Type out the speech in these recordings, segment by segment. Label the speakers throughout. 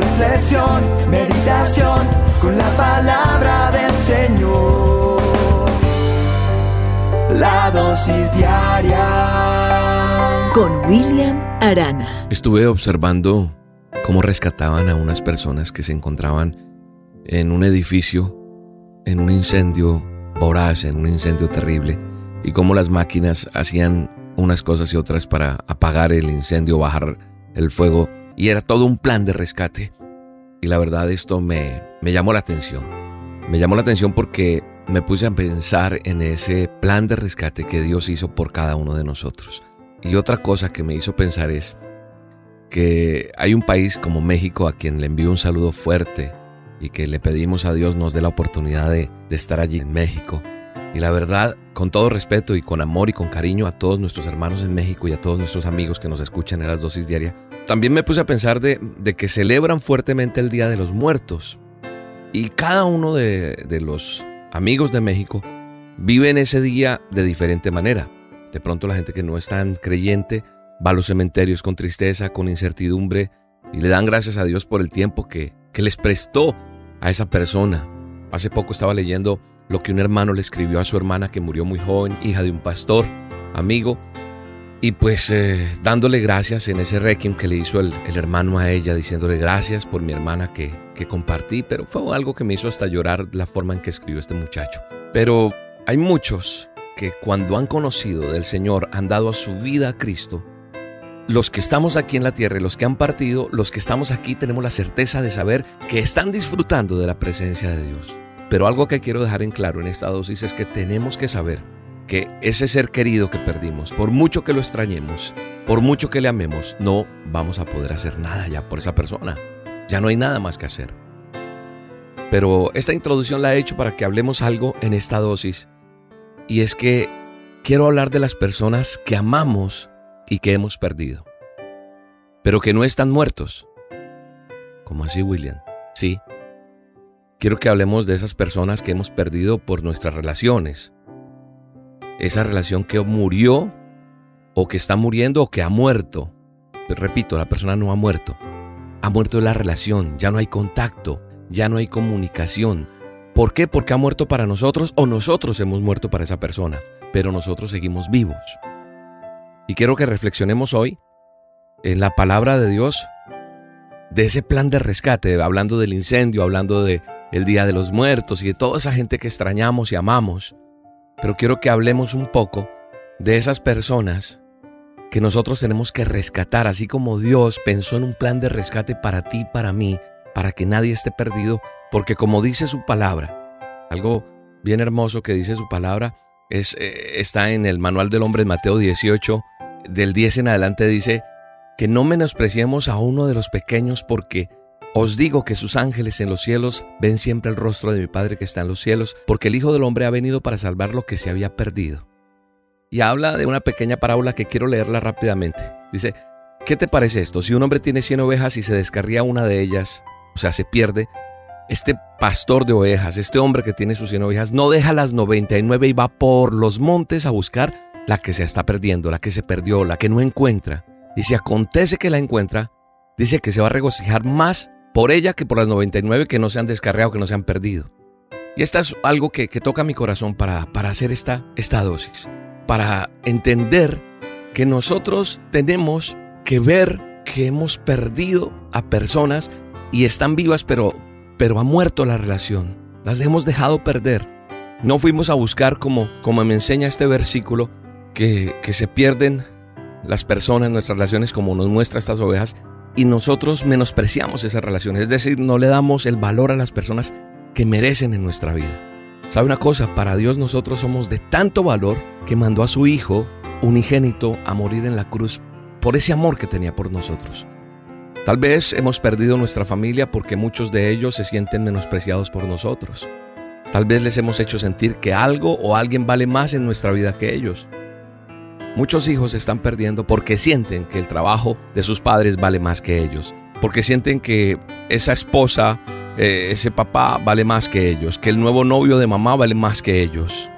Speaker 1: reflexión, meditación, con la palabra del Señor. La dosis diaria
Speaker 2: con William Arana.
Speaker 3: Estuve observando cómo rescataban a unas personas que se encontraban en un edificio, en un incendio voraz, en un incendio terrible, y cómo las máquinas hacían unas cosas y otras para apagar el incendio, bajar el fuego, y era todo un plan de rescate. Y la verdad esto me, me llamó la atención. Me llamó la atención porque me puse a pensar en ese plan de rescate que Dios hizo por cada uno de nosotros. Y otra cosa que me hizo pensar es que hay un país como México a quien le envío un saludo fuerte y que le pedimos a Dios nos dé la oportunidad de, estar allí en México. Y la verdad, con todo respeto y con amor y con cariño a todos nuestros hermanos en México y a todos nuestros amigos que nos escuchan en las dosis diarias, también me puse a pensar de, que celebran fuertemente el Día de los Muertos. Y cada uno de, los amigos de México viven ese día de diferente manera. De pronto la gente que no es tan creyente va a los cementerios con tristeza, con incertidumbre y le dan gracias a Dios por el tiempo que les prestó a esa persona. Hace poco estaba leyendo lo que un hermano le escribió a su hermana que murió muy joven, hija de un pastor, amigo, y pues eh, dándole gracias en ese requiem que le hizo el, hermano a ella, diciéndole gracias por mi hermana que, que compartí, pero fue algo que me hizo hasta llorar la forma en que escribió este muchacho. Pero hay muchos que cuando han conocido del Señor han dado a su vida a Cristo los que estamos aquí en la tierra y los que han partido, los que estamos aquí tenemos la certeza de saber que están disfrutando de la presencia de Dios. Pero algo que quiero dejar en claro en esta dosis es que tenemos que saber que ese ser querido que perdimos, por mucho que lo extrañemos, por mucho que le amemos, no vamos a poder hacer nada ya por esa persona. Ya no hay nada más que hacer. Pero esta introducción la he hecho para que hablemos algo en esta dosis. Y es que quiero hablar de las personas que amamos y que hemos perdido, pero que no están muertos. ¿Cómo así, William? Sí. Quiero que hablemos de esas personas que hemos perdido por nuestras relaciones. Esa relación que murió o que está muriendo o que ha muerto. Pero repito, la persona no ha muerto. Ha muerto la relación, ya no hay contacto, ya no hay comunicación. ¿Por qué? Porque ha muerto para nosotros o nosotros hemos muerto para esa persona, pero nosotros seguimos vivos. Y quiero que reflexionemos hoy en la palabra de Dios, de ese plan de rescate, hablando del incendio, hablando de el Día de los Muertos y de toda esa gente que extrañamos y amamos. Pero quiero que hablemos un poco de esas personas que nosotros tenemos que rescatar, así como Dios pensó en un plan de rescate para ti, para mí, para que nadie esté perdido, porque como dice su palabra, algo bien hermoso que dice su palabra, es, eh, está en el manual del hombre de Mateo 18, del 10 en adelante dice que no menospreciemos a uno de los pequeños porque os digo que sus ángeles en los cielos ven siempre el rostro de mi Padre que está en los cielos, porque el Hijo del Hombre ha venido para salvar lo que se había perdido. Y habla de una pequeña parábola que quiero leerla rápidamente. Dice, ¿qué te parece esto? Si un hombre tiene 100 ovejas y se descarría una de ellas, o sea, se pierde, este pastor de ovejas, este hombre que tiene sus 100 ovejas, no deja las 99 y va por los montes a buscar la que se está perdiendo, la que se perdió, la que no encuentra. Y si acontece que la encuentra, dice que se va a regocijar más por ella que por las 99 que no se han descarriado, que no se han perdido. Y esto es algo que, toca mi corazón para, para hacer esta, esta dosis, para entender que nosotros tenemos que ver que hemos perdido a personas y están vivas, pero, pero ha muerto la relación. Las hemos dejado perder. No fuimos a buscar, como, como me enseña este versículo, que, se pierden las personas, nuestras relaciones, como nos muestra estas ovejas, y nosotros menospreciamos esas relaciones, es decir, no le damos el valor a las personas que merecen en nuestra vida. ¿Sabe una cosa? Para Dios nosotros somos de tanto valor que mandó a su Hijo unigénito a morir en la cruz por ese amor que tenía por nosotros. Tal vez hemos perdido nuestra familia porque muchos de ellos se sienten menospreciados por nosotros. Tal vez les hemos hecho sentir que algo o alguien vale más en nuestra vida que ellos. Muchos hijos están perdiendo porque sienten que el trabajo de sus padres vale más que ellos, porque sienten que esa esposa, eh, ese papá vale más que ellos, que el nuevo novio de mamá vale más que ellos.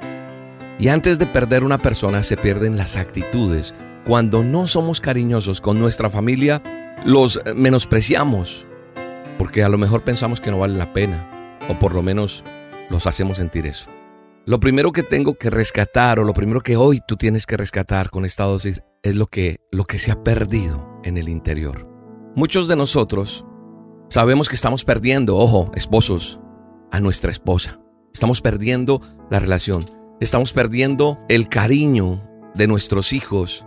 Speaker 3: Y antes de perder una persona se pierden las actitudes. Cuando no somos cariñosos con nuestra familia, los menospreciamos, porque a lo mejor pensamos que no vale la pena, o por lo menos los hacemos sentir eso. Lo primero que tengo que rescatar o lo primero que hoy tú tienes que rescatar con esta dosis es lo que, lo que se ha perdido en el interior. Muchos de nosotros sabemos que estamos perdiendo, ojo, esposos, a nuestra esposa. Estamos perdiendo la relación. Estamos perdiendo el cariño de nuestros hijos.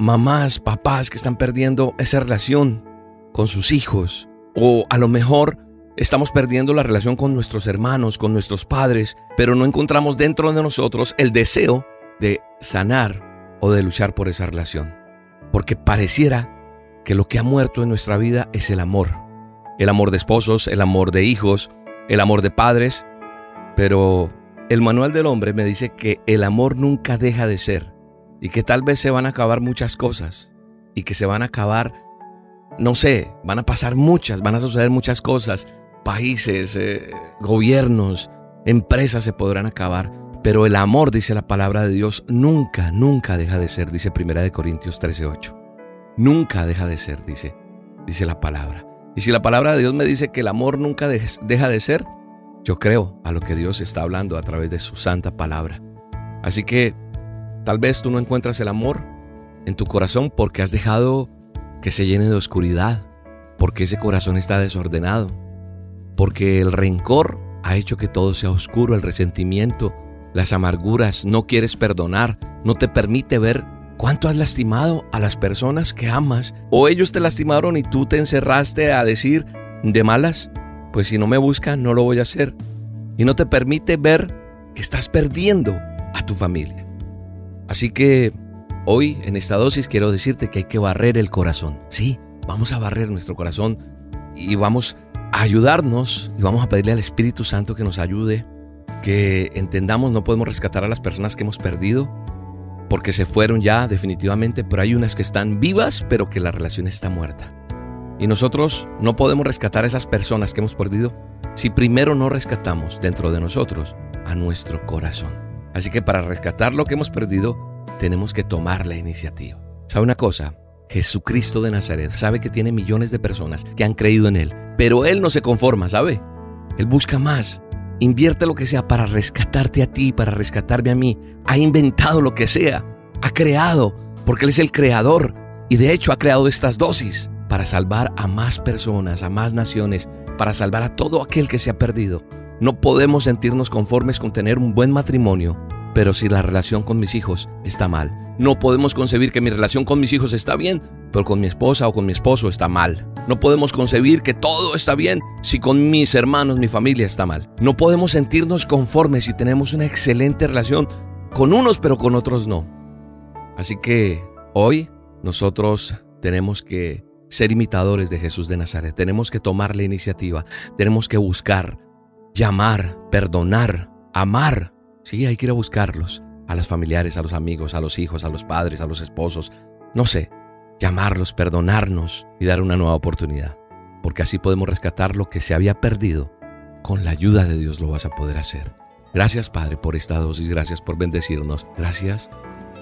Speaker 3: Mamás, papás que están perdiendo esa relación con sus hijos. O a lo mejor Estamos perdiendo la relación con nuestros hermanos, con nuestros padres, pero no encontramos dentro de nosotros el deseo de sanar o de luchar por esa relación. Porque pareciera que lo que ha muerto en nuestra vida es el amor. El amor de esposos, el amor de hijos, el amor de padres. Pero el manual del hombre me dice que el amor nunca deja de ser y que tal vez se van a acabar muchas cosas y que se van a acabar, no sé, van a pasar muchas, van a suceder muchas cosas países, eh, gobiernos, empresas se podrán acabar, pero el amor, dice la palabra de Dios, nunca, nunca deja de ser, dice Primera de Corintios 13:8. Nunca deja de ser, dice, dice la palabra. Y si la palabra de Dios me dice que el amor nunca deja de ser, yo creo a lo que Dios está hablando a través de su santa palabra. Así que tal vez tú no encuentras el amor en tu corazón porque has dejado que se llene de oscuridad, porque ese corazón está desordenado, porque el rencor ha hecho que todo sea oscuro, el resentimiento, las amarguras, no quieres perdonar, no te permite ver cuánto has lastimado a las personas que amas, o ellos te lastimaron y tú te encerraste a decir de malas, pues si no me buscan no lo voy a hacer, y no te permite ver que estás perdiendo a tu familia. Así que hoy en esta dosis quiero decirte que hay que barrer el corazón. Sí, vamos a barrer nuestro corazón y vamos ayudarnos y vamos a pedirle al Espíritu Santo que nos ayude, que entendamos no podemos rescatar a las personas que hemos perdido porque se fueron ya definitivamente, pero hay unas que están vivas pero que la relación está muerta. Y nosotros no podemos rescatar a esas personas que hemos perdido si primero no rescatamos dentro de nosotros a nuestro corazón. Así que para rescatar lo que hemos perdido, tenemos que tomar la iniciativa. ¿Sabe una cosa? Jesucristo de Nazaret sabe que tiene millones de personas que han creído en Él, pero Él no se conforma, ¿sabe? Él busca más. Invierte lo que sea para rescatarte a ti, para rescatarme a mí. Ha inventado lo que sea. Ha creado, porque Él es el creador. Y de hecho ha creado estas dosis para salvar a más personas, a más naciones, para salvar a todo aquel que se ha perdido. No podemos sentirnos conformes con tener un buen matrimonio, pero si la relación con mis hijos está mal, no podemos concebir que mi relación con mis hijos está bien, pero con mi esposa o con mi esposo está mal. No podemos concebir que todo está bien si con mis hermanos, mi familia está mal. No podemos sentirnos conformes si tenemos una excelente relación con unos pero con otros no. Así que hoy nosotros tenemos que ser imitadores de Jesús de Nazaret. Tenemos que tomar la iniciativa. Tenemos que buscar, llamar, perdonar, amar. Sí, hay que ir a buscarlos a los familiares, a los amigos, a los hijos, a los padres, a los esposos, no sé, llamarlos, perdonarnos y dar una nueva oportunidad. Porque así podemos rescatar lo que se había perdido. Con la ayuda de Dios lo vas a poder hacer. Gracias Padre por esta dosis, gracias por bendecirnos, gracias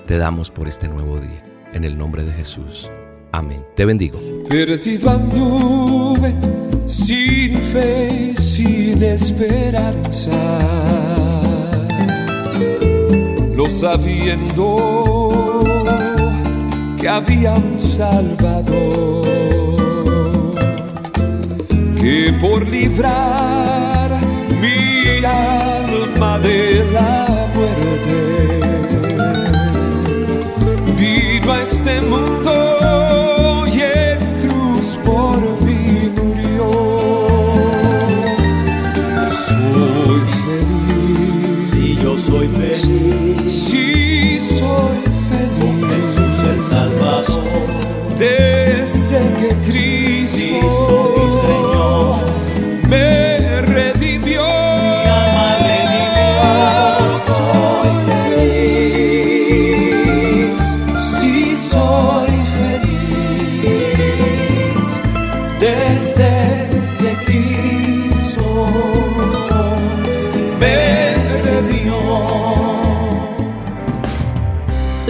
Speaker 3: te damos por este nuevo día. En el nombre de Jesús. Amén. Te bendigo. sin fe, sin esperanza
Speaker 1: sabiendo que había un Salvador, que por librar